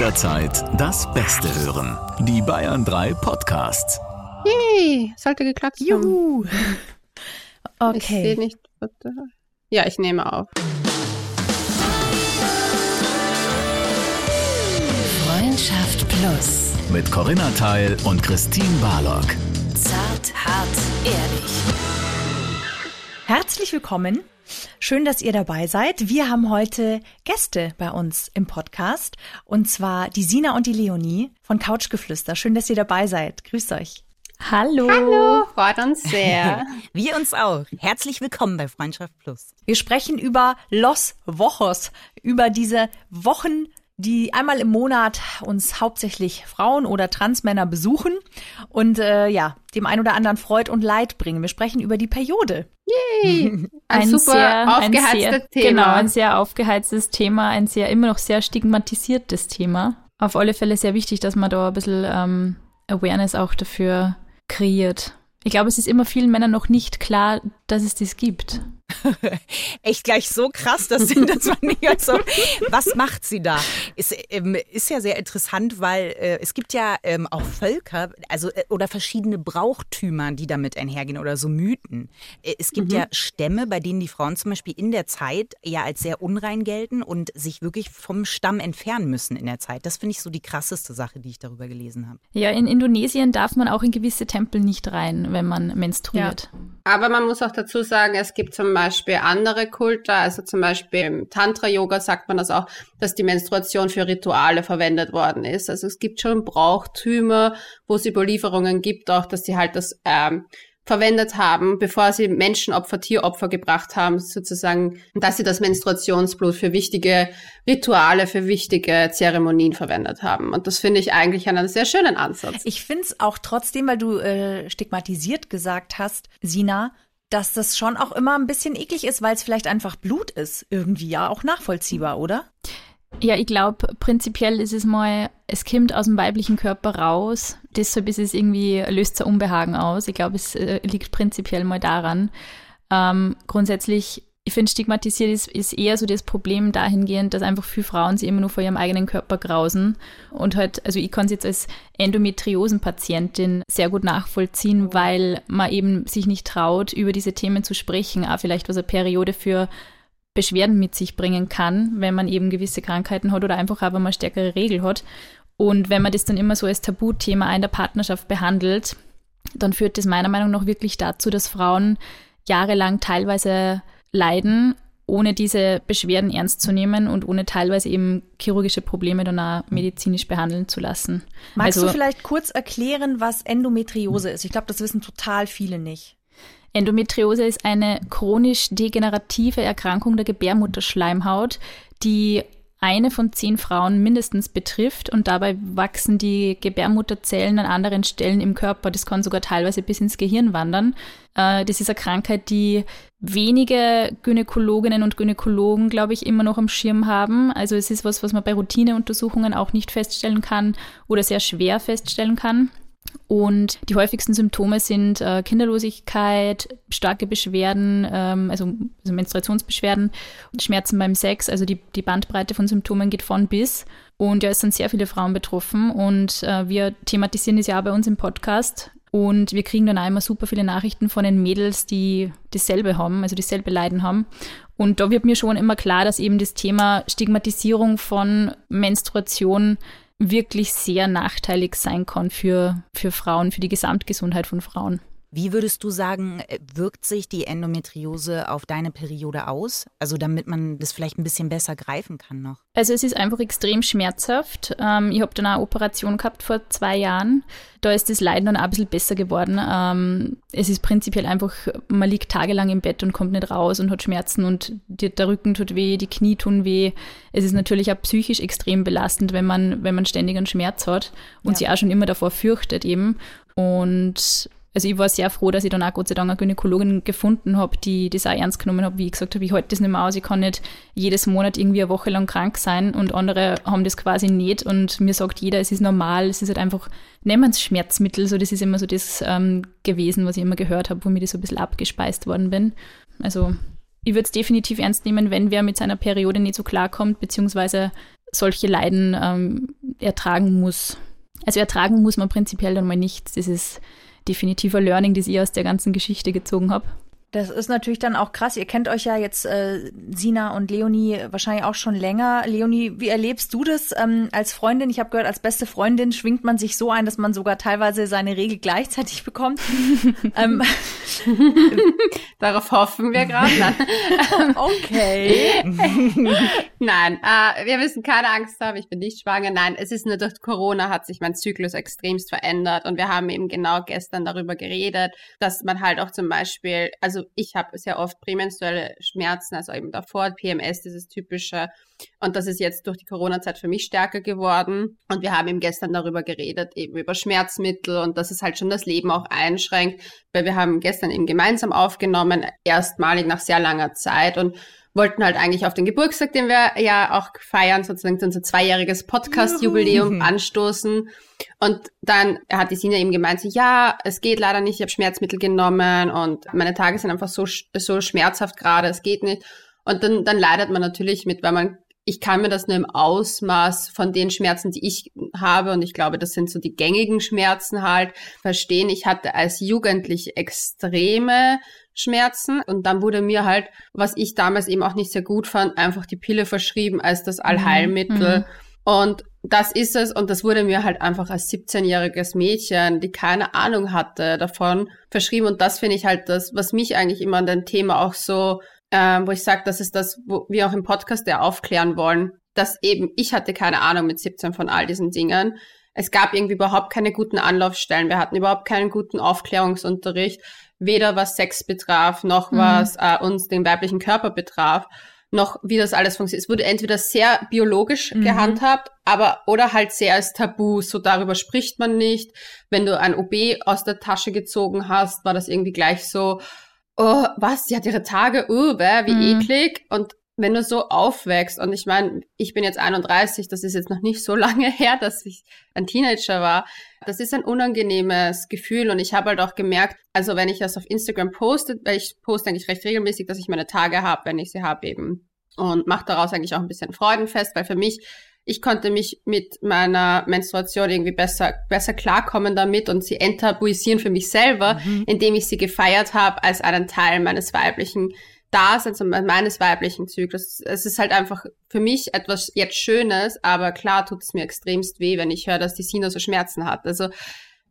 jederzeit das Beste hören. Die Bayern 3 Podcasts. Yay, sollte geklappt haben. Juhu. Ich sehe Okay. nicht. da- Ja, ich nehme auf. Freundschaft Plus. Mit Corinna Teil und Christine Barlock. Zart, hart, ehrlich. Herzlich willkommen. Schön, dass ihr dabei seid. Wir haben heute Gäste bei uns im Podcast. Und zwar die Sina und die Leonie von Couchgeflüster. Schön, dass ihr dabei seid. Grüßt euch. Hallo. Hallo, freut uns sehr. Wir uns auch. Herzlich willkommen bei Freundschaft Plus. Wir sprechen über Los Wochos, über diese Wochen, die einmal im Monat uns hauptsächlich Frauen oder Transmänner besuchen und äh, ja, dem ein oder anderen Freud und Leid bringen. Wir sprechen über die Periode. Yay. Ein, super aufgeheiztes sehr, Thema. Genau, ein sehr aufgeheiztes Thema, ein sehr immer noch sehr stigmatisiertes Thema. Auf alle Fälle sehr wichtig, dass man da ein bisschen ähm, Awareness auch dafür kreiert. Ich glaube, es ist immer vielen Männern noch nicht klar, dass es das gibt. Echt gleich so krass, das sind das war nicht also, Was macht sie da? Ist, ähm, ist ja sehr interessant, weil äh, es gibt ja ähm, auch Völker, also äh, oder verschiedene Brauchtümer, die damit einhergehen oder so Mythen. Äh, es gibt ja Stämme, bei denen die Frauen zum Beispiel in der Zeit ja als sehr unrein gelten und sich wirklich vom Stamm entfernen müssen in der Zeit. Das finde ich so die krasseste Sache, die ich darüber gelesen habe. Ja, in Indonesien darf man auch in gewisse Tempel nicht rein, wenn man menstruiert. Aber man muss auch dazu sagen, es gibt zum Beispiel andere Kulte, also zum Beispiel im Tantra-Yoga sagt man das auch, dass die Menstruation für Rituale verwendet worden ist. Also es gibt schon Brauchtümer, wo es Überlieferungen gibt, auch dass sie halt das ähm, verwendet haben, bevor sie Menschenopfer, Tieropfer gebracht haben, sozusagen, dass sie das Menstruationsblut für wichtige Rituale, für wichtige Zeremonien verwendet haben. Und das finde ich eigentlich einen sehr schönen Ansatz. Ich find's auch trotzdem, weil du äh, stigmatisiert gesagt hast, Sina, dass das schon auch immer ein bisschen eklig ist, weil es vielleicht einfach Blut ist. Irgendwie ja auch nachvollziehbar, oder? Ja, ich glaube, prinzipiell ist es mal, es kommt aus dem weiblichen Körper raus. Deshalb ist es irgendwie, löst ein Unbehagen aus. Ich glaube, es äh, liegt prinzipiell mal daran. Ähm, grundsätzlich, ich finde, stigmatisiert ist, ist eher so das Problem dahingehend, dass einfach viele Frauen sich immer nur vor ihrem eigenen Körper grausen. Und halt, also ich kann es jetzt als Endometriosenpatientin sehr gut nachvollziehen, weil man eben sich nicht traut, über diese Themen zu sprechen. Auch vielleicht, was eine Periode für Beschwerden mit sich bringen kann, wenn man eben gewisse Krankheiten hat oder einfach wenn man stärkere Regel hat. Und wenn man das dann immer so als Tabuthema in der Partnerschaft behandelt, dann führt das meiner Meinung nach wirklich dazu, dass Frauen jahrelang teilweise leiden, ohne diese Beschwerden ernst zu nehmen und ohne teilweise eben chirurgische Probleme dann auch medizinisch behandeln zu lassen. Magst Also- du vielleicht kurz erklären, was Endometriose ist? Ich glaube, das wissen total viele nicht. Endometriose ist eine chronisch degenerative Erkrankung der Gebärmutterschleimhaut, die eine von zehn Frauen mindestens betrifft und dabei wachsen die Gebärmutterzellen an anderen Stellen im Körper. Das kann sogar teilweise bis ins Gehirn wandern. Äh, Das ist eine Krankheit, die wenige Gynäkologinnen und Gynäkologen, glaube ich, immer noch am Schirm haben. Also es ist was, was man bei Routineuntersuchungen auch nicht feststellen kann oder sehr schwer feststellen kann. Und die häufigsten Symptome sind äh, Kinderlosigkeit, starke Beschwerden, ähm, also, also Menstruationsbeschwerden, Schmerzen beim Sex, also die, die Bandbreite von Symptomen geht von bis. Und ja, es sind sehr viele Frauen betroffen und äh, wir thematisieren das ja auch bei uns im Podcast. Und wir kriegen dann auch immer super viele Nachrichten von den Mädels, die dasselbe haben, also dasselbe Leiden haben. Und da wird mir schon immer klar, dass eben das Thema Stigmatisierung von Menstruation wirklich sehr nachteilig sein kann für, für Frauen, für die Gesamtgesundheit von Frauen. Wie würdest du sagen, äh, wirkt sich die Endometriose auf deine Periode aus? Also damit man das vielleicht ein bisschen besser greifen kann noch. Also es ist einfach extrem schmerzhaft. Ähm, ich habe dann eine Operation gehabt vor zwei Jahren. Da ist das Leiden dann auch ein bisschen besser geworden. Ähm, es ist prinzipiell einfach, man liegt tagelang im Bett und kommt nicht raus und hat Schmerzen und die, der Rücken tut weh, die Knie tun weh. Es ist natürlich auch psychisch extrem belastend, wenn man, wenn man ständig einen Schmerz hat und Ja. sich auch schon immer davor fürchtet eben. Und also ich war sehr froh, dass ich dann auch Gott sei Dank eine Gynäkologin gefunden habe, die das auch ernst genommen hat, wie ich gesagt habe, ich halte das nicht mehr aus, ich kann nicht jedes Monat irgendwie eine Woche lang krank sein und andere haben das quasi nicht und mir sagt jeder, es ist normal, es ist halt einfach, nehmen Sie Schmerzmittel, so das ist immer so das ähm, gewesen, was ich immer gehört habe, womit ich so ein bisschen abgespeist worden bin. Also ich würde es definitiv ernst nehmen, wenn wer mit seiner Periode nicht so klarkommt, beziehungsweise solche Leiden ähm, ertragen muss. Also ertragen muss man prinzipiell dann mal nichts. Das ist definitiver Learning, das ich aus der ganzen Geschichte gezogen habe. Das ist natürlich dann auch krass. Ihr kennt euch ja jetzt, äh, Sina und Leonie, wahrscheinlich auch schon länger. Leonie, wie erlebst du das ähm, als Freundin? Ich habe gehört, als beste Freundin schwingt man sich so ein, dass man sogar teilweise seine Regel gleichzeitig bekommt. ähm, Darauf hoffen wir gerade. okay. Nein, äh, wir müssen keine Angst haben. Ich bin nicht schwanger. Nein, es ist nur durch Corona hat sich mein Zyklus extremst verändert und wir haben eben genau gestern darüber geredet, dass man halt auch zum Beispiel, also also ich habe sehr oft prämenstruelle Schmerzen, also eben davor, PMS, dieses typische. Und das ist jetzt durch die Corona-Zeit für mich stärker geworden. Und wir haben eben gestern darüber geredet, eben über Schmerzmittel und dass es halt schon das Leben auch einschränkt, weil wir haben gestern eben gemeinsam aufgenommen, erstmalig nach sehr langer Zeit und wollten halt eigentlich auf den Geburtstag, den wir ja auch feiern, sozusagen unser zweijähriges Podcast-Jubiläum anstoßen. Und dann hat die Sina eben gemeint, so, ja, es geht leider nicht, ich habe Schmerzmittel genommen und meine Tage sind einfach so, so schmerzhaft gerade, es geht nicht. Und dann, dann leidet man natürlich mit, weil man, ich kann mir das nur im Ausmaß von den Schmerzen, die ich habe, und ich glaube, das sind so die gängigen Schmerzen halt, verstehen. Ich hatte als Jugendlich extreme Schmerzen. Und dann wurde mir halt, was ich damals eben auch nicht sehr gut fand, einfach die Pille verschrieben als das Allheilmittel. Mhm. Und das ist es. Und das wurde mir halt einfach als 17-jähriges Mädchen, die keine Ahnung hatte davon, verschrieben. Und das finde ich halt das, was mich eigentlich immer an dem Thema auch so, äh, wo ich sage, das ist das, wo wir auch im Podcast ja aufklären wollen, dass eben ich hatte keine Ahnung mit 17 von all diesen Dingen. Es gab irgendwie überhaupt keine guten Anlaufstellen. Wir hatten überhaupt keinen guten Aufklärungsunterricht weder was Sex betraf, noch mhm. was äh, uns den weiblichen Körper betraf, noch wie das alles funktioniert. Es wurde entweder sehr biologisch mhm. gehandhabt, aber oder halt sehr als Tabu. So darüber spricht man nicht. Wenn du ein OB aus der Tasche gezogen hast, war das irgendwie gleich so, oh, was, sie hat ihre Tage, bäh, wie mhm. eklig. Und wenn du so aufwächst, und ich meine, ich bin jetzt 31, das ist jetzt noch nicht so lange her, dass ich ein Teenager war, das ist ein unangenehmes Gefühl und ich habe halt auch gemerkt, also wenn ich das auf Instagram poste, weil ich poste eigentlich recht regelmäßig, dass ich meine Tage habe, wenn ich sie habe eben und mache daraus eigentlich auch ein bisschen Freudenfest, weil für mich ich konnte mich mit meiner Menstruation irgendwie besser, besser klarkommen damit und sie enttabuisieren für mich selber, mhm. indem ich sie gefeiert habe als einen Teil meines weiblichen Daseins und meines weiblichen Zyklus. Es ist halt einfach für mich etwas jetzt Schönes, aber klar tut es mir extremst weh, wenn ich höre, dass die Sina so Schmerzen hat. Also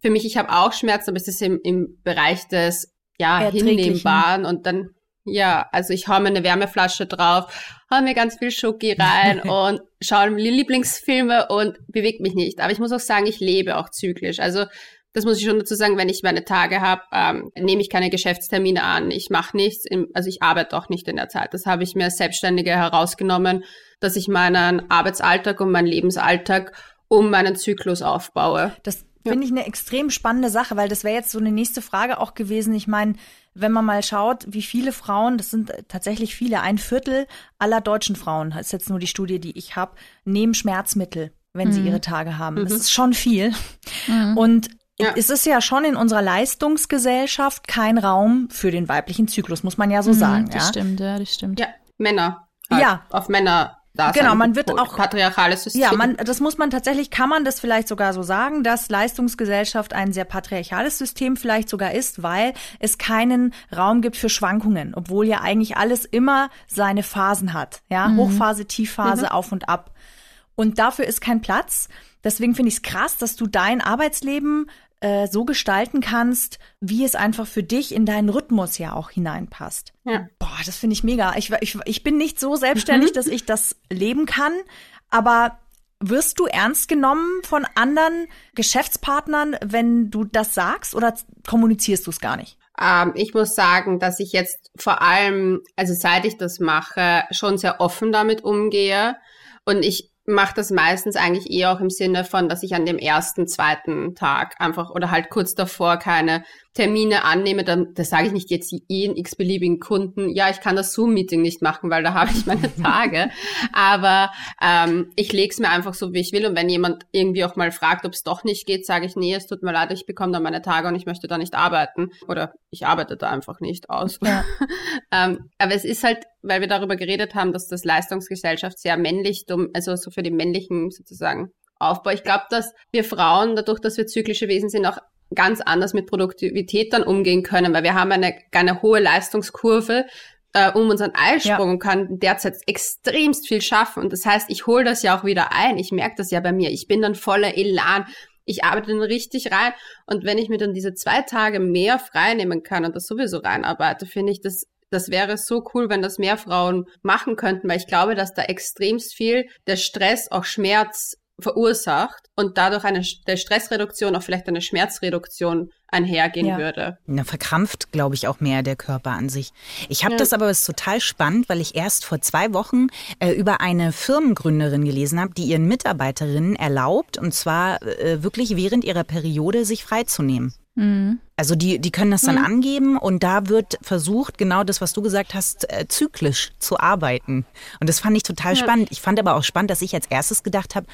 für mich, ich habe auch Schmerzen, aber es ist im, im Bereich des ja hinnehmbaren und dann ja, also ich hau mir eine Wärmeflasche drauf, hau mir ganz viel Schoki rein und schaue mir Lieblingsfilme und bewege mich nicht. Aber ich muss auch sagen, ich lebe auch zyklisch. Also das muss ich schon dazu sagen, wenn ich meine Tage habe, ähm, nehme ich keine Geschäftstermine an. Ich mache nichts, im, also ich arbeite auch nicht in der Zeit. Das habe ich mir als Selbstständige herausgenommen, dass ich meinen Arbeitsalltag und meinen Lebensalltag um meinen Zyklus aufbaue. Das finde ich eine extrem spannende Sache, weil das wäre jetzt so eine nächste Frage auch gewesen. Ich meine, wenn man mal schaut, wie viele Frauen, das sind tatsächlich viele, ein Viertel aller deutschen Frauen, das ist jetzt nur die Studie, die ich habe, nehmen Schmerzmittel wenn mhm. sie ihre Tage haben. Mhm. Das ist schon viel. Mhm. Und ja. Es ist ja schon in unserer Leistungsgesellschaft kein Raum für den weiblichen Zyklus, muss man ja so mhm, sagen. Das ja? stimmt, ja, das stimmt. Ja, Männer. Halt ja. Auf Männer da genau, man wird auch patriarchales System. Ja, man, das muss man tatsächlich, kann man das vielleicht sogar so sagen, dass Leistungsgesellschaft ein sehr patriarchales System vielleicht sogar ist, weil es keinen Raum gibt für Schwankungen, obwohl ja eigentlich alles immer seine Phasen hat, ja, mhm. Hochphase, Tiefphase, mhm. auf und ab. Und dafür ist kein Platz. Deswegen finde ich es krass, dass du dein Arbeitsleben äh, so gestalten kannst, wie es einfach für dich in deinen Rhythmus ja auch hineinpasst. Ja. Boah, das finde ich mega. Ich, ich, ich bin nicht so selbstständig, mhm. dass ich das leben kann, aber wirst du ernst genommen von anderen Geschäftspartnern, wenn du das sagst oder kommunizierst du es gar nicht? Ähm, ich muss sagen, dass ich jetzt vor allem, also seit ich das mache, schon sehr offen damit umgehe. Und ich mache das meistens eigentlich eher auch im Sinne von, dass ich an dem ersten, zweiten Tag einfach oder halt kurz davor keine Termine annehme, dann das sage ich nicht jetzt jeden x-beliebigen Kunden, ja, ich kann das Zoom-Meeting nicht machen, weil da habe ich meine Tage. Aber ähm, ich lege es mir einfach so, wie ich will. Und wenn jemand irgendwie auch mal fragt, ob es doch nicht geht, sage ich, nee, es tut mir leid, ich bekomme da meine Tage und ich möchte da nicht arbeiten. Oder ich arbeite da einfach nicht aus. Ja. ähm, aber es ist halt, weil wir darüber geredet haben, dass das Leistungsgesellschaft sehr männlich, also so für die männlichen sozusagen Aufbau. Ich glaube, dass wir Frauen, dadurch, dass wir zyklische Wesen sind, auch ganz anders mit Produktivität dann umgehen können, weil wir haben eine, eine hohe Leistungskurve äh, um unseren Eisprung ja. und kann derzeit extremst viel schaffen. Und das heißt, ich hole das ja auch wieder ein. Ich merke das ja bei mir. Ich bin dann voller Elan. Ich arbeite dann richtig rein. Und wenn ich mir dann diese zwei Tage mehr frei nehmen kann und das sowieso reinarbeite, finde ich das das wäre so cool, wenn das mehr Frauen machen könnten, weil ich glaube, dass da extremst viel der Stress auch Schmerz verursacht und dadurch eine der Stressreduktion auch vielleicht eine Schmerzreduktion einhergehen ja. würde. Na, verkrampft, glaube ich, auch mehr der Körper an sich. Ich habe ja. das aber was total spannend, weil ich erst vor zwei Wochen äh, über eine Firmengründerin gelesen habe, die ihren Mitarbeiterinnen erlaubt, und zwar äh, wirklich während ihrer Periode sich freizunehmen. Mhm. Also die, die können das dann mhm. angeben und da wird versucht, genau das, was du gesagt hast, äh, zyklisch zu arbeiten. Und das fand ich total ja. spannend. Ich fand aber auch spannend, dass ich als erstes gedacht habe,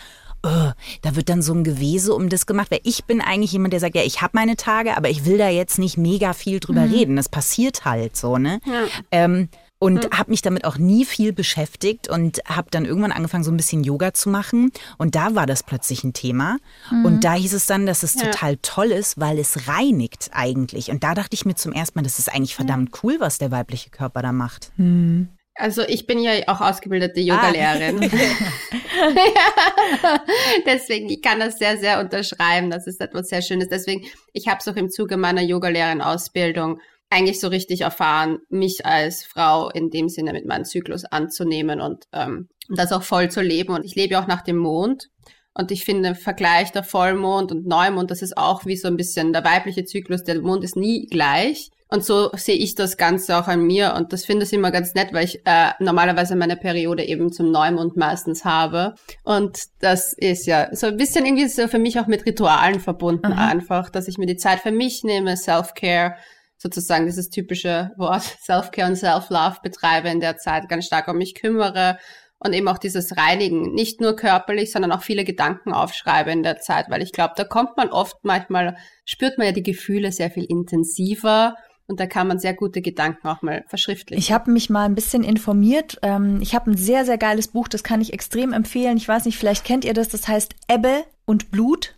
oh, da wird dann so ein Gewese um das gemacht. Weil ich bin eigentlich jemand, der sagt, ja, ich habe meine Tage, aber ich will da jetzt nicht mega viel drüber mhm. reden. Das passiert halt so, ne? Ja. Ähm, und mhm. habe mich damit auch nie viel beschäftigt und habe dann irgendwann angefangen, so ein bisschen Yoga zu machen. Und da war das plötzlich ein Thema. Mhm. Und da hieß es dann, dass es ja. total toll ist, weil es reinigt eigentlich. Und da dachte ich mir zum ersten Mal, das ist eigentlich verdammt cool, was der weibliche Körper da macht. Mhm. Also ich bin ja auch ausgebildete Yogalehrerin. Ah. Deswegen, ich kann das sehr, sehr unterschreiben. Das ist etwas sehr Schönes. Deswegen, ich habe es auch im Zuge meiner Yogalehrerin-Ausbildung eigentlich so richtig erfahren, mich als Frau in dem Sinne mit meinem Zyklus anzunehmen und ähm, das auch voll zu leben. Und ich lebe auch nach dem Mond. Und ich finde, im Vergleich der Vollmond und Neumond, das ist auch wie so ein bisschen der weibliche Zyklus. Der Mond ist nie gleich. Und so sehe ich das Ganze auch an mir. Und das finde ich immer ganz nett, weil ich äh, normalerweise meine Periode eben zum Neumond meistens habe. Und das ist ja so ein bisschen irgendwie so für mich auch mit Ritualen verbunden mhm. einfach, dass ich mir die Zeit für mich nehme, Self-Care, sozusagen dieses typische Wort Self-Care und Self-Love betreibe in der Zeit, ganz stark um mich kümmere und eben auch dieses Reinigen, nicht nur körperlich, sondern auch viele Gedanken aufschreibe in der Zeit, weil ich glaube, da kommt man oft manchmal, spürt man ja die Gefühle sehr viel intensiver und da kann man sehr gute Gedanken auch mal verschriftlichen. Ich habe mich mal ein bisschen informiert. Ähm, ich habe ein sehr, sehr geiles Buch, das kann ich extrem empfehlen. Ich weiß nicht, vielleicht kennt ihr das, das heißt Ebbe und Blut.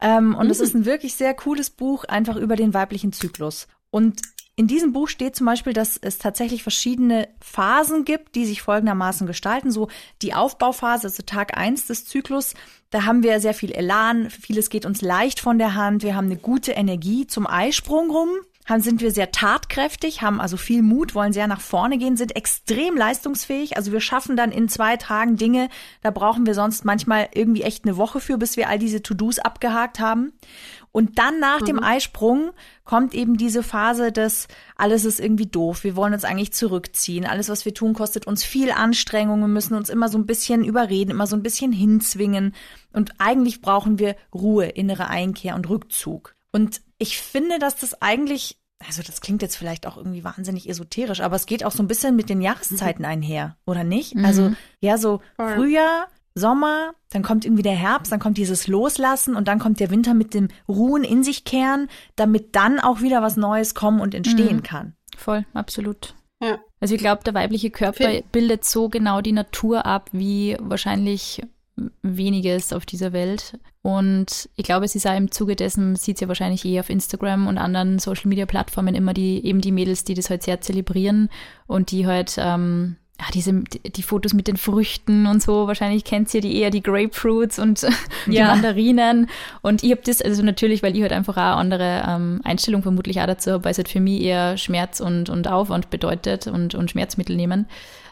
Ähm, und es mhm. ist ein wirklich sehr cooles Buch, einfach über den weiblichen Zyklus. Und in diesem Buch steht zum Beispiel, dass es tatsächlich verschiedene Phasen gibt, die sich folgendermaßen gestalten. So die Aufbauphase, also Tag eins des Zyklus, da haben wir sehr viel Elan, vieles geht uns leicht von der Hand, wir haben eine gute Energie zum Eisprung rum, haben, sind wir sehr tatkräftig, haben also viel Mut, wollen sehr nach vorne gehen, sind extrem leistungsfähig. Also wir schaffen dann in zwei Tagen Dinge, da brauchen wir sonst manchmal irgendwie echt eine Woche für, bis wir all diese To-Dos abgehakt haben. Und dann nach mhm. dem Eisprung kommt eben diese Phase des, alles ist irgendwie doof, wir wollen uns eigentlich zurückziehen, alles, was wir tun, kostet uns viel Anstrengung, wir müssen uns immer so ein bisschen überreden, immer so ein bisschen hinzwingen. Und eigentlich brauchen wir Ruhe, innere Einkehr und Rückzug. Und ich finde, dass das eigentlich, also das klingt jetzt vielleicht auch irgendwie wahnsinnig esoterisch, aber es geht auch so ein bisschen mit den Jahreszeiten mhm. einher, oder nicht? Mhm. Also ja, so Frühjahr, Sommer, dann kommt irgendwie der Herbst, dann kommt dieses Loslassen und dann kommt der Winter mit dem Ruhen in sich kehren, damit dann auch wieder was Neues kommen und entstehen mhm. kann. Voll, absolut. Ja. Also ich glaube, der weibliche Körper bildet so genau die Natur ab, wie wahrscheinlich weniges auf dieser Welt. Und ich glaube, ist auch im Zuge dessen, sieht ja wahrscheinlich eh auf Instagram und anderen Social Media Plattformen immer die, eben die Mädels, die das halt sehr zelebrieren und die halt, ähm, ja, diese, die Fotos mit den Früchten und so, wahrscheinlich kennt ihr die eher die Grapefruits und die ja. Mandarinen. Und ich habe das, also natürlich, weil ich halt einfach auch eine andere ähm, Einstellung vermutlich auch dazu habe, weil es halt für mich eher Schmerz und, und Aufwand bedeutet und, und Schmerzmittel nehmen.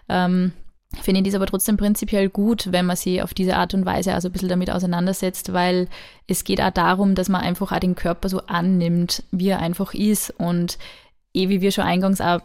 Ähm, finde ich dies aber trotzdem prinzipiell gut, wenn man sich auf diese Art und Weise also ein bisschen damit auseinandersetzt, weil es geht auch darum, dass man einfach auch den Körper so annimmt, wie er einfach ist. Und eh wie wir schon eingangs auch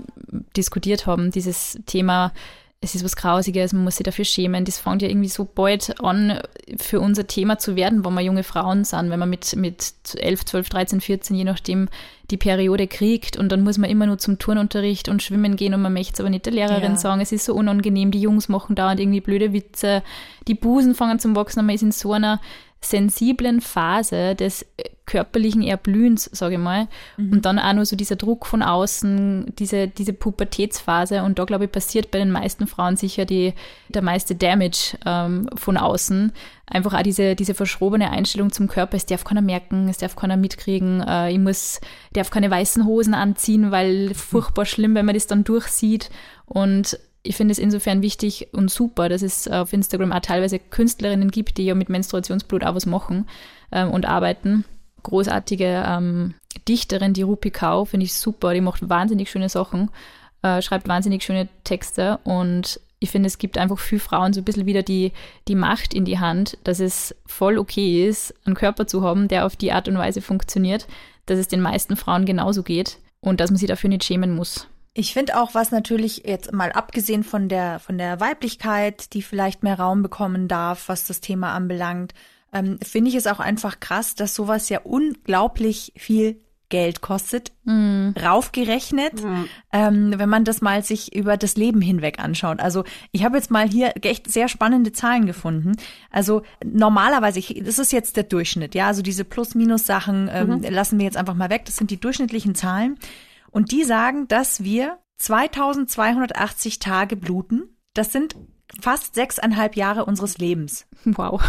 diskutiert haben, dieses Thema es ist was Grausiges, man muss sich dafür schämen. Das fängt ja irgendwie so bald an, für unser Thema zu werden, wenn wir junge Frauen sind, wenn man mit, mit 11, 12, 13, 14, je nachdem, die Periode kriegt und dann muss man immer nur zum Turnunterricht und schwimmen gehen und man möchte es aber nicht der Lehrerin ja. sagen. Es ist so unangenehm, die Jungs machen dauernd irgendwie blöde Witze, die Busen fangen zum Wachsen, man ist in so einer sensiblen Phase des äh, körperlichen Erblühens, sage ich mal. Mhm. Und dann auch nur so dieser Druck von außen, diese, diese Pubertätsphase. Und da, glaube ich, passiert bei den meisten Frauen sicher die, der meiste Damage ähm, von außen. Einfach auch diese, diese verschrobene Einstellung zum Körper. Es darf keiner merken, es darf keiner mitkriegen. Äh, ich muss, darf keine weißen Hosen anziehen, weil furchtbar schlimm, wenn man das dann durchsieht. Und ich finde es insofern wichtig und super, dass es auf Instagram auch teilweise Künstlerinnen gibt, die ja mit Menstruationsblut auch was machen ähm, und arbeiten. Großartige ähm, Dichterin, die Rupi Kau, finde ich super. Die macht wahnsinnig schöne Sachen, äh, schreibt wahnsinnig schöne Texte und ich finde, es gibt einfach für Frauen so ein bisschen wieder die, die Macht in die Hand, dass es voll okay ist, einen Körper zu haben, der auf die Art und Weise funktioniert, dass es den meisten Frauen genauso geht und dass man sich dafür nicht schämen muss. Ich finde auch, was natürlich jetzt mal abgesehen von der, von der Weiblichkeit, die vielleicht mehr Raum bekommen darf, was das Thema anbelangt, ähm, finde ich es auch einfach krass, dass sowas ja unglaublich viel Geld kostet, mm. raufgerechnet, mm. ähm, wenn man das mal sich über das Leben hinweg anschaut. Also ich habe jetzt mal hier echt sehr spannende Zahlen gefunden. Also normalerweise, ich, das ist jetzt der Durchschnitt, ja, also diese Plus-Minus-Sachen ähm, mhm. lassen wir jetzt einfach mal weg. Das sind die durchschnittlichen Zahlen. Und die sagen, dass wir 2280 Tage bluten. Das sind fast sechseinhalb Jahre unseres Lebens. Wow.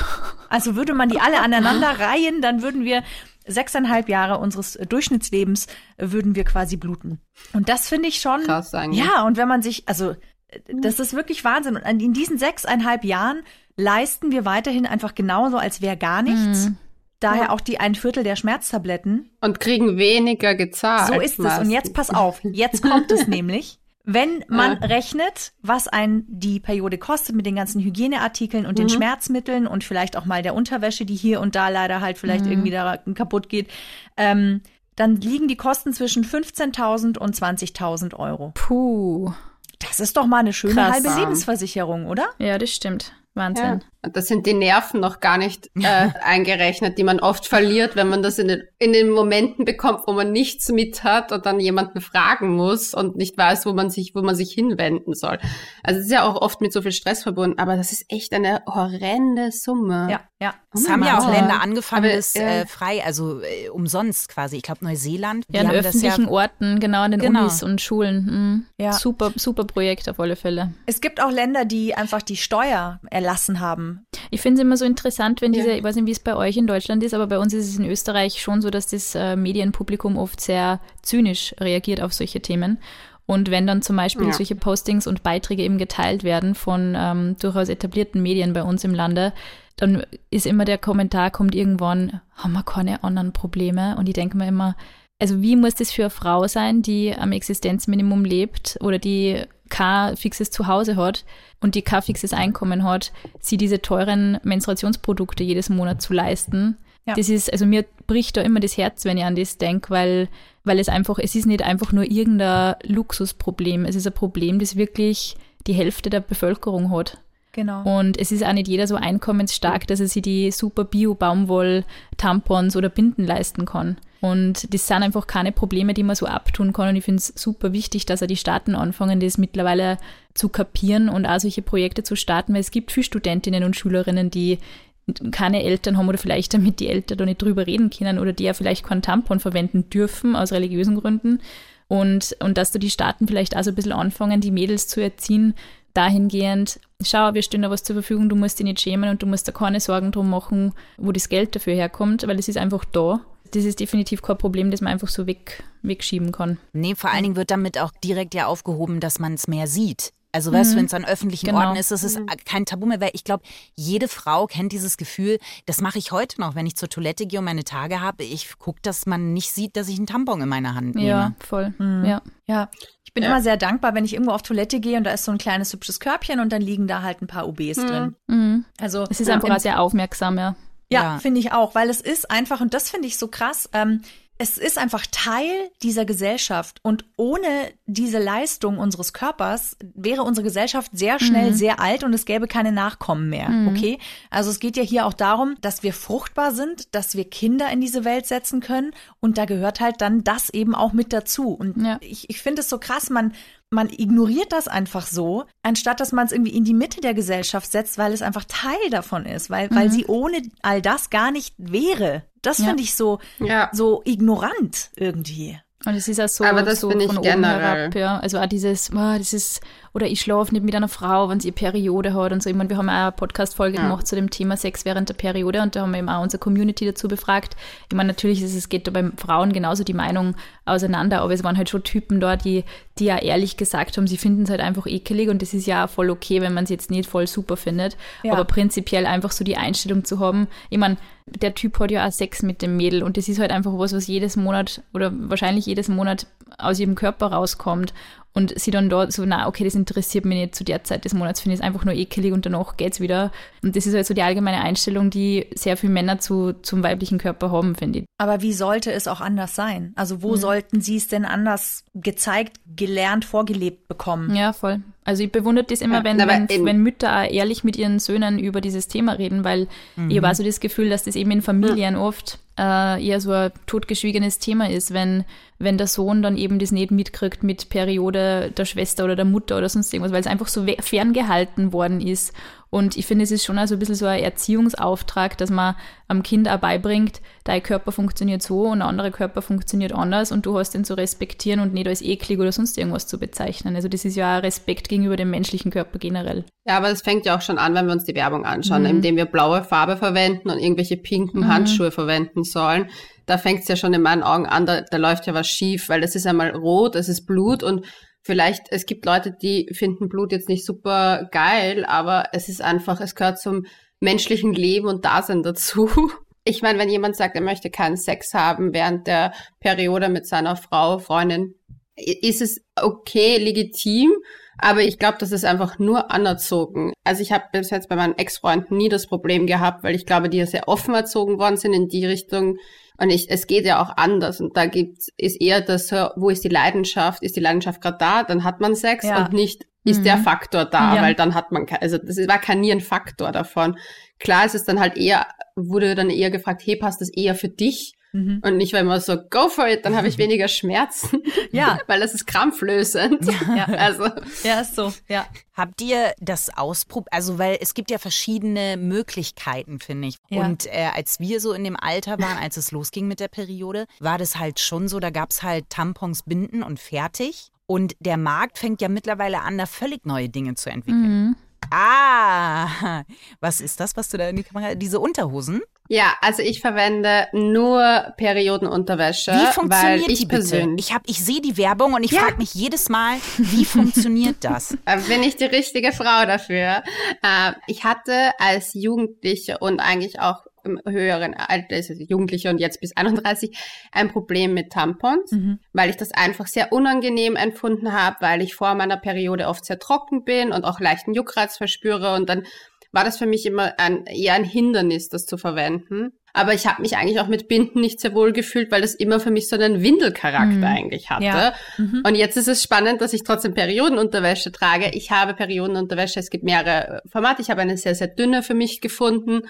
Also würde man die alle aneinander reihen, dann würden wir sechseinhalb Jahre unseres Durchschnittslebens würden wir quasi bluten. Und das finde ich schon. Krass eigentlich. Ja, und wenn man sich, also das ist wirklich Wahnsinn. Und in diesen sechseinhalb Jahren leisten wir weiterhin einfach genauso, als wäre gar nichts. Mhm. Daher ja. auch die ein Viertel der Schmerztabletten. Und kriegen weniger gezahlt. So ist es. Und jetzt pass auf. Jetzt kommt es nämlich. Wenn man ja. rechnet, was ein die Periode kostet mit den ganzen Hygieneartikeln und mhm. den Schmerzmitteln und vielleicht auch mal der Unterwäsche, die hier und da leider halt vielleicht mhm. irgendwie da kaputt geht, ähm, dann liegen die Kosten zwischen 15.000 und 20.000 Euro. Puh. Das ist doch mal eine schöne Krass. halbe Lebensversicherung, oder? Ja, das stimmt. Wahnsinn. Ja. Das sind die Nerven noch gar nicht äh, eingerechnet, die man oft verliert, wenn man das in den, in den Momenten bekommt, wo man nichts mit hat und dann jemanden fragen muss und nicht weiß, wo man sich, wo man sich hinwenden soll. Also es ist ja auch oft mit so viel Stress verbunden, aber das ist echt eine horrende Summe. Ja, ja. Oh es haben ja auch Länder angefangen, aber, das äh, frei, also äh, umsonst quasi. Ich glaube Neuseeland. Ja, in öffentlichen ja, Orten, genau, an den genau. Unis und Schulen. Mhm. Ja. Super, super Projekt auf alle Fälle. Es gibt auch Länder, die einfach die Steuer erlassen haben. Ich finde es immer so interessant, wenn diese, ja. ich weiß nicht, wie es bei euch in Deutschland ist, aber bei uns ist es in Österreich schon so, dass das äh, Medienpublikum oft sehr zynisch reagiert auf solche Themen. Und wenn dann zum Beispiel ja. solche Postings und Beiträge eben geteilt werden von ähm, durchaus etablierten Medien bei uns im Lande, dann ist immer der Kommentar, kommt irgendwann, haben wir keine anderen Probleme? Und ich denke mir immer, also wie muss das für eine Frau sein, die am Existenzminimum lebt oder die kein fixes Zuhause hat und die kein fixes Einkommen hat, sie diese teuren Menstruationsprodukte jedes Monat zu leisten. Ja. Das ist, also mir bricht da immer das Herz, wenn ich an das denke, weil, weil es einfach, es ist nicht einfach nur irgendein Luxusproblem. Es ist ein Problem, das wirklich die Hälfte der Bevölkerung hat. Genau. Und es ist auch nicht jeder so einkommensstark, dass er sich die super Bio-Baumwoll-Tampons oder Binden leisten kann. Und das sind einfach keine Probleme, die man so abtun kann. Und ich finde es super wichtig, dass auch die Staaten anfangen, das mittlerweile zu kapieren und auch solche Projekte zu starten, weil es gibt viele Studentinnen und Schülerinnen, die keine Eltern haben oder vielleicht damit die Eltern da nicht drüber reden können oder die ja vielleicht keinen Tampon verwenden dürfen aus religiösen Gründen. Und, und dass da die Staaten vielleicht auch so ein bisschen anfangen, die Mädels zu erziehen, dahingehend, schau, wir stehen da was zur Verfügung, du musst dich nicht schämen und du musst da keine Sorgen drum machen, wo das Geld dafür herkommt, weil es ist einfach da. Das ist definitiv kein Problem, das man einfach so weg, wegschieben kann. Nee, vor allen Dingen wird damit auch direkt ja aufgehoben, dass man es mehr sieht. Also weißt du, mhm. wenn es an öffentlichen genau. Orten ist, das ist mhm. kein Tabu mehr, weil ich glaube, jede Frau kennt dieses Gefühl, das mache ich heute noch, wenn ich zur Toilette gehe und meine Tage habe. Ich gucke, dass man nicht sieht, dass ich einen Tampon in meiner Hand nehme. Ja, voll. Mhm. Ja. ja. Ich bin ja. immer sehr dankbar, wenn ich irgendwo auf Toilette gehe und da ist so ein kleines hübsches Körbchen und dann liegen da halt ein paar drin. Mhm. mhm. Also es ist einfach sehr aufmerksam, ja. Ja, ja. finde ich auch, weil es ist einfach, und das finde ich so krass, ähm, es ist einfach Teil dieser Gesellschaft und ohne diese Leistung unseres Körpers wäre unsere Gesellschaft sehr schnell Mhm. sehr alt und es gäbe keine Nachkommen mehr, Mhm. okay? Also es geht ja hier auch darum, dass wir fruchtbar sind, dass wir Kinder in diese Welt setzen können und da gehört halt dann das eben auch mit dazu. Und Ja. ich, ich finde es so krass, man man ignoriert das einfach so, anstatt dass man es irgendwie in die Mitte der Gesellschaft setzt, weil es einfach Teil davon ist, weil, weil sie ohne all das gar nicht wäre. Das Ja. finde ich so, Ja. so ignorant irgendwie. Und es ist auch so, Aber das so finde ich von oben generell. herab, ja. Also auch dieses, oh, das ist, oder ich schlafe nicht mit einer Frau, wenn sie Periode hat und so. Ich meine, wir haben auch eine Podcast-Folge Ja. gemacht zu dem Thema Sex während der Periode und da haben wir eben auch unsere Community dazu befragt. Ich meine, natürlich ist es, geht da bei Frauen genauso die Meinung auseinander, aber es waren halt schon Typen da, die, die ja ehrlich gesagt haben, sie finden es halt einfach ekelig und das ist ja auch voll okay, wenn man es jetzt nicht voll super findet. Ja. Aber prinzipiell einfach so die Einstellung zu haben, ich meine, der Typ hat ja auch Sex mit dem Mädel und das ist halt einfach was, was jedes Monat oder wahrscheinlich jedes Monat aus ihrem Körper rauskommt und sie dann dort so, na, okay, das interessiert mich nicht zu der Zeit des Monats, finde ich es einfach nur ekelig und danach geht's wieder. Und das ist halt so die allgemeine Einstellung, die sehr viele Männer zu, zum weiblichen Körper haben, finde ich. Aber wie sollte es auch anders sein? Also Mhm. wo sollten sie es denn anders gezeigt, gelernt, vorgelebt bekommen? Ja, voll. Also ich bewundere das immer, Ja, wenn, wenn, wenn Mütter auch ehrlich mit ihren Söhnen über dieses Thema reden, weil ich habe auch so das Gefühl, dass das eben in Familien oft äh, eher so ein totgeschwiegenes Thema ist, wenn, wenn der Sohn dann eben das nicht mitkriegt mit Periode der Schwester oder der Mutter oder sonst irgendwas, weil es einfach so ferngehalten worden ist. Und ich finde, es ist schon also ein bisschen so ein Erziehungsauftrag, dass man am Kind auch beibringt, dein Körper funktioniert so und ein anderer Körper funktioniert anders und du hast den zu respektieren und nicht als eklig oder sonst irgendwas zu bezeichnen. Also das ist ja ein Respekt gegenüber dem menschlichen Körper generell. Ja, aber es fängt ja auch schon an, wenn wir uns die Werbung anschauen, Mhm. indem wir blaue Farbe verwenden und irgendwelche pinken Mhm. Handschuhe verwenden sollen. Da fängt es ja schon in meinen Augen an, da, da läuft ja was schief, weil das ist einmal rot, es ist Blut und vielleicht, es gibt Leute, die finden Blut jetzt nicht super geil, aber es ist einfach, es gehört zum menschlichen Leben und Dasein dazu. Ich meine, wenn jemand sagt, er möchte keinen Sex haben während der Periode mit seiner Frau, Freundin, ist es okay, legitim, aber ich glaube, das ist einfach nur anerzogen. Also ich habe bis jetzt bei meinen Ex-Freunden nie das Problem gehabt, weil ich glaube, die ja sehr offen erzogen worden sind in die Richtung. Und ich, es geht ja auch anders. Und da gibt's, ist eher das, wo ist die Leidenschaft? Ist die Leidenschaft gerade da? Dann hat man Sex Ja. und nicht, ist Mhm. der Faktor da, Ja. weil dann hat man, also das war kein nie ein Faktor davon. Klar ist es dann halt eher, wurde dann eher gefragt, hey, passt das eher für dich? Mhm. Und nicht, weil man so, go for it, dann habe ich weniger Schmerzen. Ja. weil das ist krampflösend. Ja. Also, Ja, ist so. Ja. Habt ihr das ausprobiert? Also, weil es gibt ja verschiedene Möglichkeiten, finde ich. Ja. Und äh, als wir so in dem Alter waren, als es losging mit der Periode, war das halt schon so, da gab es halt Tampons, Binden und fertig. Und der Markt fängt ja mittlerweile an, da völlig neue Dinge zu entwickeln. Mhm. Ah, was ist das, was du da in die Kamera, diese Unterhosen? ja, also ich verwende nur Periodenunterwäsche, Wie funktioniert weil ich die bitte? persönlich Ich, hab- ich sehe die Werbung und ich Ja. frage mich jedes Mal, wie funktioniert das? äh, bin ich die richtige Frau dafür. Äh, ich hatte als Jugendliche und eigentlich auch im höheren Alter, also Jugendliche und jetzt bis 31, ein Problem mit Tampons, Mhm. weil ich das einfach sehr unangenehm empfunden habe, weil ich vor meiner Periode oft sehr trocken bin und auch leichten Juckreiz verspüre und dann war das für mich immer ein, eher ein Hindernis, das zu verwenden. Aber ich habe mich eigentlich auch mit Binden nicht sehr wohl gefühlt, weil das immer für mich so einen Windelcharakter Mhm. eigentlich hatte. Ja. Mhm. Und jetzt ist es spannend, dass ich trotzdem Periodenunterwäsche trage. Ich habe Periodenunterwäsche, es gibt mehrere Formate. Ich habe eine sehr, sehr dünne für mich gefunden,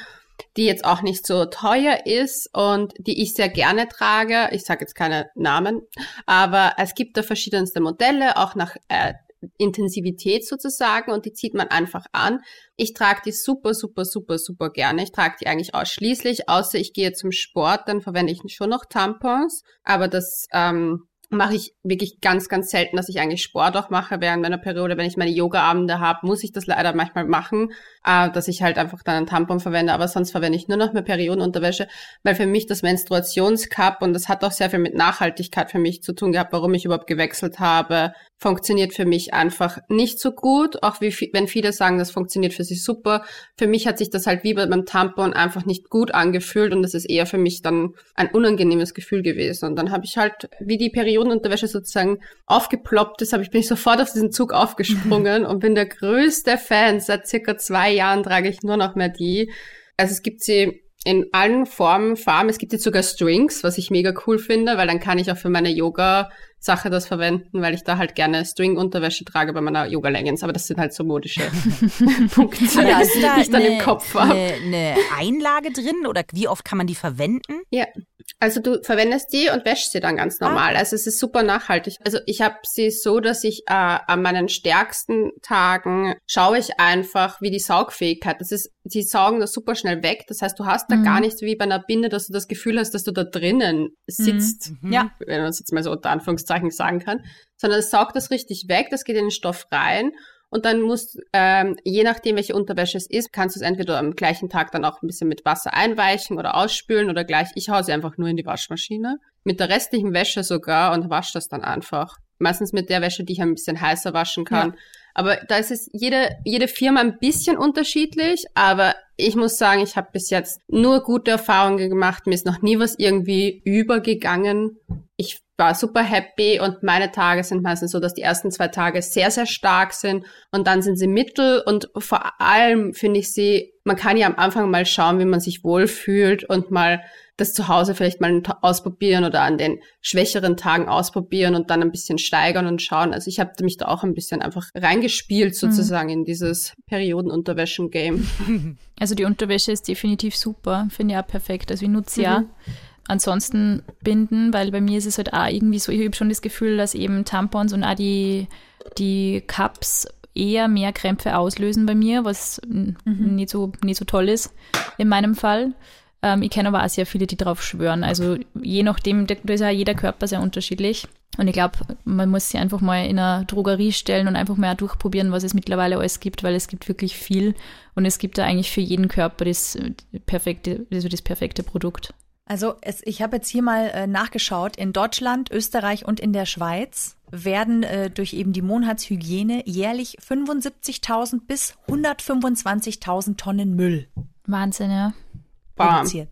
die jetzt auch nicht so teuer ist und die ich sehr gerne trage. Ich sage jetzt keine Namen, aber es gibt da verschiedenste Modelle, auch nach äh, Intensivität sozusagen und die zieht man einfach an. Ich trage die super, super, super, super gerne. Ich trage die eigentlich ausschließlich, außer ich gehe zum Sport, dann verwende ich schon noch Tampons. Aber das ähm, mache ich wirklich ganz, ganz selten, dass ich eigentlich Sport auch mache während meiner Periode. Wenn ich meine Yoga-Abende habe, muss ich das leider manchmal machen, äh, dass ich halt einfach dann einen Tampon verwende. Aber sonst verwende ich nur noch mehr Periodenunterwäsche, weil für mich das Menstruationscup, und das hat auch sehr viel mit Nachhaltigkeit für mich zu tun gehabt, warum ich überhaupt gewechselt habe, funktioniert für mich einfach nicht so gut. Auch wie, wenn viele sagen, das funktioniert für sie super. Für mich hat sich das halt wie beim Tampon einfach nicht gut angefühlt und das ist eher für mich dann ein unangenehmes Gefühl gewesen. Und dann habe ich halt, wie die Periodenunterwäsche sozusagen aufgeploppt ist, habe ich bin ich sofort auf diesen Zug aufgesprungen und bin der größte Fan. Seit circa zwei Jahren trage ich nur noch mehr die. Also es gibt sie in allen Formen, Farben. Es gibt jetzt sogar Strings, was ich mega cool finde, weil dann kann ich auch für meine Yoga Sache das verwenden, weil ich da halt gerne String-Unterwäsche trage bei meiner Yoga-Leggings. Aber das sind halt so modische Punkte, Ja, ist da die ich dann eine, im Kopf habe. eine, eine Einlage drin oder wie oft kann man die verwenden? Ja, also du verwendest die und wäschst sie dann ganz normal. Also es ist super nachhaltig. Also ich habe sie so, dass ich äh, an meinen stärksten Tagen schaue ich einfach, wie die Saugfähigkeit. Das ist, die saugen das super schnell weg. Das heißt, du hast da Mhm. gar nichts wie bei einer Binde, dass du das Gefühl hast, dass du da drinnen sitzt. Ja. wenn man es jetzt mal so unter Anführungszeichen sagen kann, sondern es saugt das richtig weg, das geht in den Stoff rein und dann musst, ähm, je nachdem, welche Unterwäsche es ist, kannst du es entweder am gleichen Tag dann auch ein bisschen mit Wasser einweichen oder ausspülen oder gleich, ich hau sie einfach nur in die Waschmaschine, mit der restlichen Wäsche sogar und wasche das dann einfach. Meistens mit der Wäsche, die ich ein bisschen heißer waschen kann. Aber da ist es jede, jede Firma ein bisschen unterschiedlich, aber ich muss sagen, ich habe bis jetzt nur gute Erfahrungen gemacht. Mir ist noch nie was irgendwie übergegangen. Ich war super happy und meine Tage sind meistens so, dass die ersten zwei Tage sehr, sehr stark sind und dann sind sie mittel und vor allem finde ich sie, man kann ja am Anfang mal schauen, wie man sich wohlfühlt und mal das zu Hause vielleicht mal ausprobieren oder an den schwächeren Tagen ausprobieren und dann ein bisschen steigern und schauen. Also ich habe mich da auch ein bisschen einfach reingespielt sozusagen in dieses Periodenunterwäschen-Game. Also die Unterwäsche ist definitiv super, finde ich auch perfekt. Also ich nutze ja. Mhm. Ansonsten binden, weil bei mir ist es halt auch irgendwie so, ich habe schon das Gefühl, dass eben Tampons und auch die, die Cups eher mehr Krämpfe auslösen bei mir, was mm, nicht, so, nicht so toll ist in meinem Fall. Ähm, ich kenne aber auch sehr viele, die drauf schwören. Also je nachdem, da ist ja jeder Körper sehr unterschiedlich. Und ich glaube, man muss sich einfach mal in eine Drogerie stellen und einfach mal durchprobieren, was es mittlerweile alles gibt, weil es gibt wirklich viel. Und es gibt da eigentlich für jeden Körper das perfekte, also das perfekte Produkt. Also es, ich habe jetzt hier mal äh, nachgeschaut. In Deutschland, Österreich und in der Schweiz werden äh, durch eben die Monatshygiene jährlich 75.000 bis 125.000 Tonnen Müll Wahnsinn, ja. Produziert.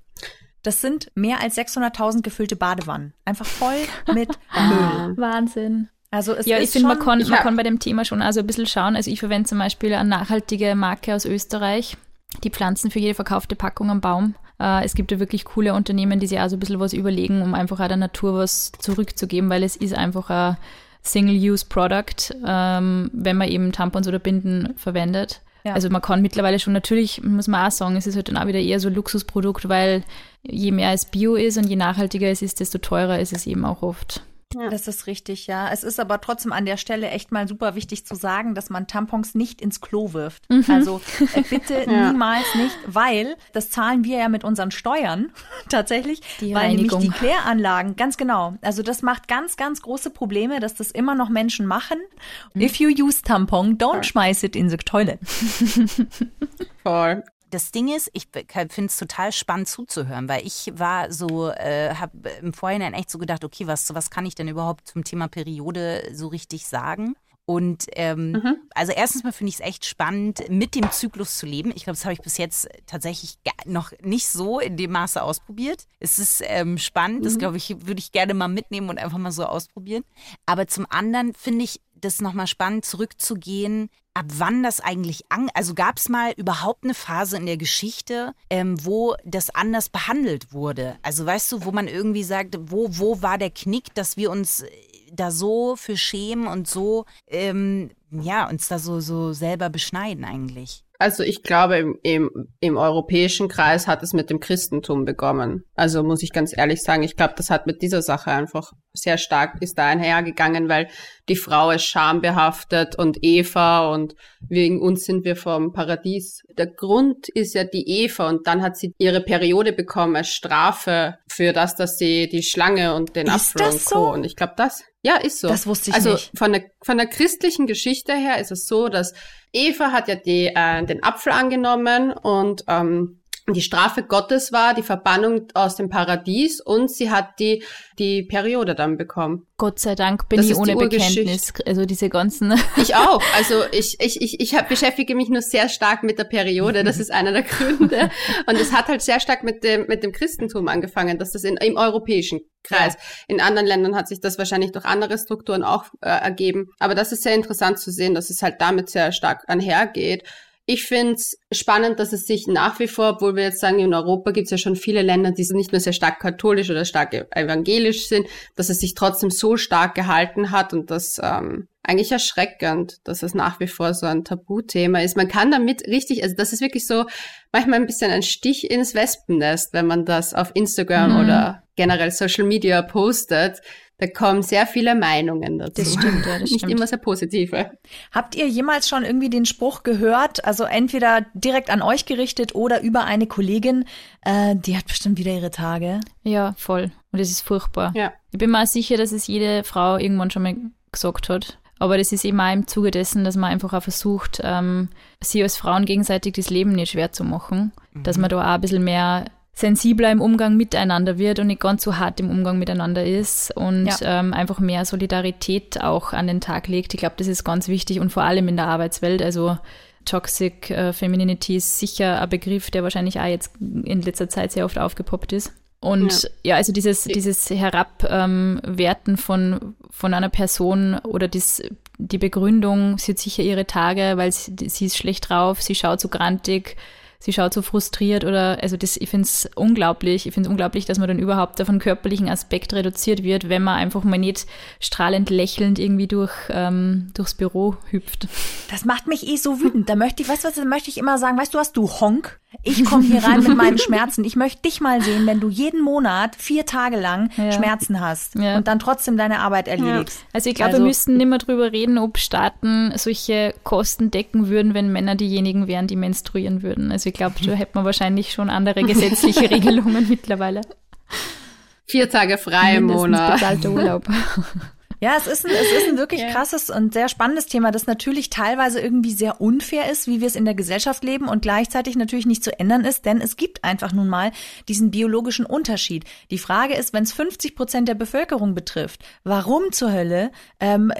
Das sind mehr als 600.000 gefüllte Badewannen. Einfach voll mit Müll. Wahnsinn. Also es Ja, ist ich finde, man kann, ich man kann bei dem Thema schon also ein bisschen schauen. Also ich verwende zum Beispiel eine nachhaltige Marke aus Österreich. Die pflanzen für jede verkaufte Packung einen Baum. Äh, es gibt ja wirklich coole Unternehmen, die sich also ein bisschen was überlegen, um einfach auch der Natur was zurückzugeben, weil es ist einfach ein Single-Use-Product, ähm, wenn man eben Tampons oder Binden verwendet. Ja. Also man kann mittlerweile schon, natürlich muss man auch sagen, es ist halt dann auch wieder eher so ein Luxusprodukt, weil je mehr es Bio ist und je nachhaltiger es ist, desto teurer ist es eben auch oft. Das ist richtig, ja. Es ist aber trotzdem an der Stelle echt mal super wichtig zu sagen, dass man Tampons nicht ins Klo wirft. Mhm. Also äh, bitte Ja. niemals nicht, weil das zahlen wir ja mit unseren Steuern tatsächlich, Die weil nämlich Reinigung. die Kläranlagen, ganz genau. Also das macht ganz, ganz große Probleme, dass das immer noch Menschen machen. Mhm. If you use Tampon, don't schmeiß it in the toilet. Voll. Das Ding ist, ich finde es total spannend zuzuhören, weil ich war so, äh, habe im Vorhinein echt so gedacht, okay, was, was kann ich denn überhaupt zum Thema Periode so richtig sagen? Und ähm, also erstens mal finde ich es echt spannend, mit dem Zyklus zu leben. Ich glaube, das habe ich bis jetzt tatsächlich noch nicht so in dem Maße ausprobiert. Es ist ähm, spannend, das glaube ich, würde ich gerne mal mitnehmen und einfach mal so ausprobieren. Aber zum anderen finde ich das nochmal spannend, zurückzugehen, ab wann das eigentlich an, also gab es mal überhaupt eine Phase in der Geschichte, ähm, wo das anders behandelt wurde? Also weißt du, wo man irgendwie sagt, wo, wo war der Knick, dass wir uns äh, da so für schämen und so, ähm, ja, uns da so, so selber beschneiden eigentlich? Also ich glaube, im, im, im europäischen Kreis hat es mit dem Christentum begonnen. Also muss ich ganz ehrlich sagen, ich glaube, das hat mit dieser Sache einfach sehr stark ist da einhergegangen, weil die Frau ist schambehaftet und Eva und wegen uns sind wir vom Paradies. Der Grund ist ja die Eva und dann hat sie ihre Periode bekommen als Strafe für das, dass sie die Schlange und den Ist Apfel das und so? Und ich glaube, das, ja, ist so. Das wusste ich also nicht. Von der, von der christlichen Geschichte her ist es so, dass Eva hat ja die, äh, den Apfel angenommen und ähm, die Strafe Gottes war die Verbannung aus dem Paradies und sie hat die, die Periode dann bekommen. Gott sei Dank bin Das ich ohne. Bekenntnis. Also diese ganzen Ich auch. Also ich, ich, ich, ich hab, beschäftige mich nur sehr stark mit der Periode. Das ist einer der Gründe. Und es hat halt sehr stark mit dem, mit dem Christentum angefangen, dass das in, im europäischen Kreis. In anderen Ländern hat sich das wahrscheinlich durch andere Strukturen auch äh, ergeben. Aber das ist sehr interessant zu sehen, dass es halt damit sehr stark einhergeht. Ich finde es spannend, dass es sich nach wie vor, obwohl wir jetzt sagen, in Europa gibt es ja schon viele Länder, die nicht nur sehr stark katholisch oder stark evangelisch sind, dass es sich trotzdem so stark gehalten hat und das ähm, eigentlich erschreckend, dass es nach wie vor so ein Tabuthema ist. Man kann damit richtig, also das ist wirklich so manchmal ein bisschen ein Stich ins Wespennest, wenn man das auf Instagram mhm. oder generell Social Media postet. Da kommen sehr viele Meinungen dazu. Das stimmt, ja, das Nicht stimmt. immer sehr positive. Habt ihr jemals schon irgendwie den Spruch gehört, also entweder direkt an euch gerichtet oder über eine Kollegin, äh, die hat bestimmt wieder ihre Tage? Ja, voll. Und das ist furchtbar. Ja. Ich bin mir sicher, dass es jede Frau irgendwann schon mal gesagt hat. Aber das ist eben auch im Zuge dessen, dass man einfach auch versucht, ähm, sie als Frauen gegenseitig das Leben nicht schwer zu machen. Mhm. Dass man da auch ein bisschen mehr sensibler im Umgang miteinander wird und nicht ganz so hart im Umgang miteinander ist und ja. ähm, einfach mehr Solidarität auch an den Tag legt. Ich glaube, das ist ganz wichtig und vor allem in der Arbeitswelt. Also Toxic äh, Femininity ist sicher ein Begriff, der wahrscheinlich auch jetzt in letzter Zeit sehr oft aufgepoppt ist. Und ja, ja also dieses, dieses Herabwerten ähm, von, von einer Person oder dies, die Begründung, sie hat sicher ihre Tage, weil sie, sie ist schlecht drauf, sie schaut so grantig, sie schaut so frustriert oder, also das, ich finde es unglaublich, ich finde es unglaublich, dass man dann überhaupt auf einen körperlichen Aspekt reduziert wird, wenn man einfach mal nicht strahlend lächelnd irgendwie durch, ähm, durchs Büro hüpft. Das macht mich eh so wütend. Da möchte ich, weißt du was, da möchte ich immer sagen, weißt du was, du Honk? Ich komme hier rein mit meinen Schmerzen. Ich möchte dich mal sehen, wenn du jeden Monat vier Tage lang ja. Schmerzen hast ja. und dann trotzdem deine Arbeit erledigst. Ja. Also ich glaube, also, wir müssten nicht mehr drüber reden, ob Staaten solche Kosten decken würden, wenn Männer diejenigen wären, die menstruieren würden. Also ich glaube, da hätte man wahrscheinlich schon andere gesetzliche Regelungen mittlerweile. Vier Tage frei im Monat. Bezahlter Urlaub. Ja, es ist ein, es ist ein wirklich yeah. krasses und sehr spannendes Thema, das natürlich teilweise irgendwie sehr unfair ist, wie wir es in der Gesellschaft leben und gleichzeitig natürlich nicht zu ändern ist, denn es gibt einfach nun mal diesen biologischen Unterschied. Die Frage ist, wenn es 50 Prozent der Bevölkerung betrifft, warum zur Hölle ähm,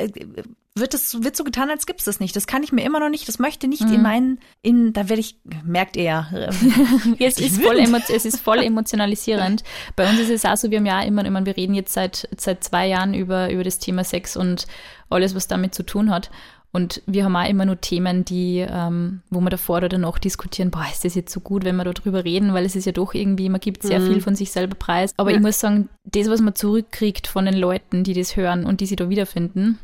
wird es wird so getan, als gibt es das nicht. Das kann ich mir immer noch nicht. Das möchte nicht mhm. in meinen, in da werde ich merkt ihr. es ist voll es ist voll emotionalisierend. Bei uns ist es auch so, wir haben ja immer, immer wir reden jetzt seit seit zwei Jahren über über das Thema Sex und alles, was damit zu tun hat. Und wir haben auch immer nur Themen, die, ähm, wo wir davor oder danach diskutieren, boah, ist das jetzt so gut, wenn wir darüber reden, weil es ist ja doch irgendwie, man gibt sehr mhm. viel von sich selber preis. Aber ja. ich muss sagen, das, was man zurückkriegt von den Leuten, die das hören und die sich da wiederfinden,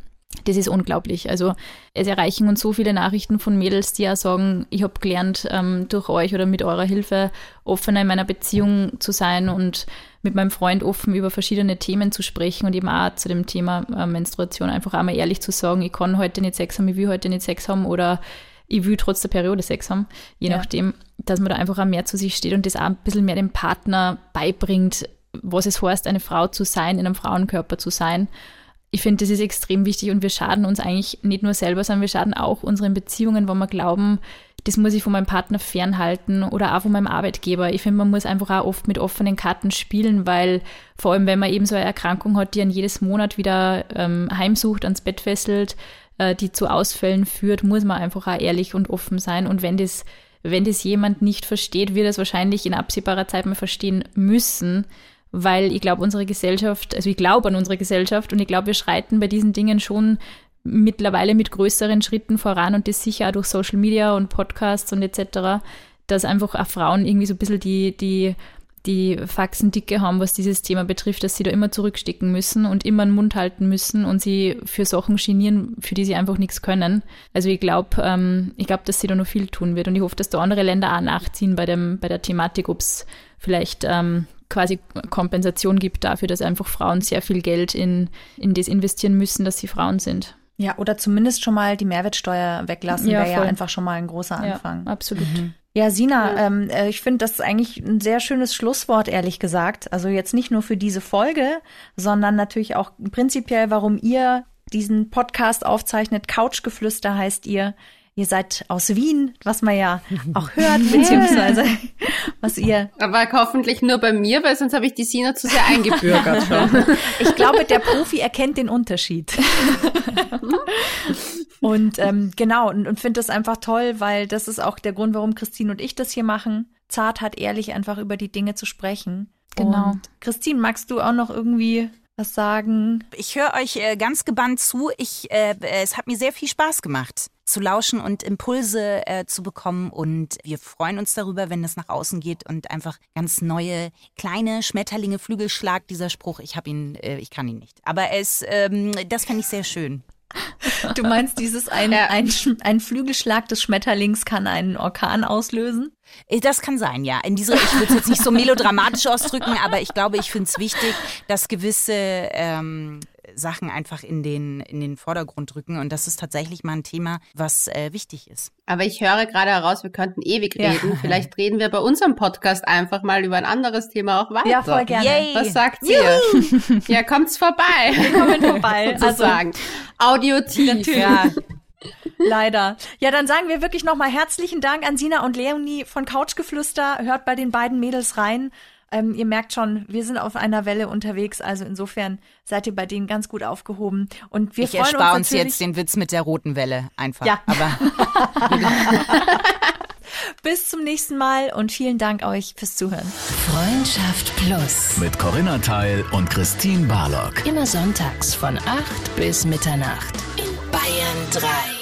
das ist unglaublich. Also es erreichen uns so viele Nachrichten von Mädels, die ja sagen, ich habe gelernt, ähm, durch euch oder mit eurer Hilfe offener in meiner Beziehung zu sein und mit meinem Freund offen über verschiedene Themen zu sprechen und eben auch zu dem Thema äh, Menstruation einfach einmal ehrlich zu sagen, ich kann heute nicht Sex haben, ich will heute nicht Sex haben oder ich will trotz der Periode Sex haben, je ja. nachdem, dass man da einfach auch mehr zu sich steht und das auch ein bisschen mehr dem Partner beibringt, was es heißt, eine Frau zu sein, in einem Frauenkörper zu sein ich finde, das ist extrem wichtig und wir schaden uns eigentlich nicht nur selber, sondern wir schaden auch unseren Beziehungen, wo wir glauben, das muss ich von meinem Partner fernhalten oder auch von meinem Arbeitgeber. Ich finde, man muss einfach auch oft mit offenen Karten spielen, weil vor allem, wenn man eben so eine Erkrankung hat, die einen jedes Monat wieder ähm, heimsucht, ans Bett fesselt, äh, die zu Ausfällen führt, muss man einfach auch ehrlich und offen sein. Und wenn das, wenn das jemand nicht versteht, wird es wahrscheinlich in absehbarer Zeit mal verstehen müssen weil ich glaube, unsere Gesellschaft, also ich glaube an unsere Gesellschaft und ich glaube, wir schreiten bei diesen Dingen schon mittlerweile mit größeren Schritten voran und das sicher auch durch Social Media und Podcasts und etc., dass einfach auch Frauen irgendwie so ein bisschen die, die, die Faxen dicke haben, was dieses Thema betrifft, dass sie da immer zurückstecken müssen und immer den Mund halten müssen und sie für Sachen genieren, für die sie einfach nichts können. Also ich glaube, ähm, ich glaube, dass sie da noch viel tun wird und ich hoffe, dass da andere Länder auch nachziehen bei dem, bei der Thematik, ob es vielleicht ähm, quasi Kompensation gibt dafür, dass einfach Frauen sehr viel Geld in, in das investieren müssen, dass sie Frauen sind. Ja, oder zumindest schon mal die Mehrwertsteuer weglassen, ja, wäre ja einfach schon mal ein großer Anfang. Ja, absolut. Mhm. Ja, Sina, ja. Ähm, äh, ich finde das ist eigentlich ein sehr schönes Schlusswort, ehrlich gesagt. Also jetzt nicht nur für diese Folge, sondern natürlich auch prinzipiell, warum ihr diesen Podcast aufzeichnet. Couchgeflüster heißt ihr. Ihr seid aus Wien, was man ja auch hört, beziehungsweise was ihr. Aber hoffentlich nur bei mir, weil sonst habe ich die Sina zu sehr eingebürgert schon. Ich glaube, der Profi erkennt den Unterschied. Und ähm, genau, und, und finde das einfach toll, weil das ist auch der Grund, warum Christine und ich das hier machen. Zart hat ehrlich einfach über die Dinge zu sprechen. Genau. Und Christine, magst du auch noch irgendwie was sagen? Ich höre euch äh, ganz gebannt zu. Ich, äh, es hat mir sehr viel Spaß gemacht. Zu lauschen und Impulse äh, zu bekommen. Und wir freuen uns darüber, wenn das nach außen geht und einfach ganz neue kleine Schmetterlinge Flügel schlagt. Dieser Spruch, ich habe ihn, äh, ich kann ihn nicht. Aber es, ähm, das fände ich sehr schön. Du meinst, dieses ein, Ja. ein, ein Flügelschlag des Schmetterlings kann einen Orkan auslösen? Äh, Das kann sein, ja. In dieser, ich würde es jetzt nicht so melodramatisch ausdrücken, aber ich glaube, ich finde es wichtig, dass gewisse ähm, Sachen einfach in den, in den Vordergrund rücken. Und das ist tatsächlich mal ein Thema, was äh, wichtig ist. Aber ich höre gerade heraus, wir könnten ewig Ja. reden. Vielleicht reden wir bei unserem Podcast einfach mal über ein anderes Thema auch weiter. Ja, voll gerne. Yay. Was sagt ihr? ja, kommt's vorbei. Kommen vorbei. Also Sozusagen. Audiotief. Ja, leider. Ja, dann sagen wir wirklich nochmal herzlichen Dank an Sina und Leonie von Couchgeflüster. Hört bei den beiden Mädels rein. Ähm, ihr merkt schon, wir sind auf einer Welle unterwegs. Also insofern seid ihr bei denen ganz gut aufgehoben. Und wir ich freuen erspare uns uns jetzt den Witz mit der roten Welle einfach. Ja. Aber bis zum nächsten Mal und vielen Dank euch fürs Zuhören. Freundschaft Plus. Mit Corinna Teil und Christine Barlock. Immer sonntags von 8 bis Mitternacht in Bayern 3.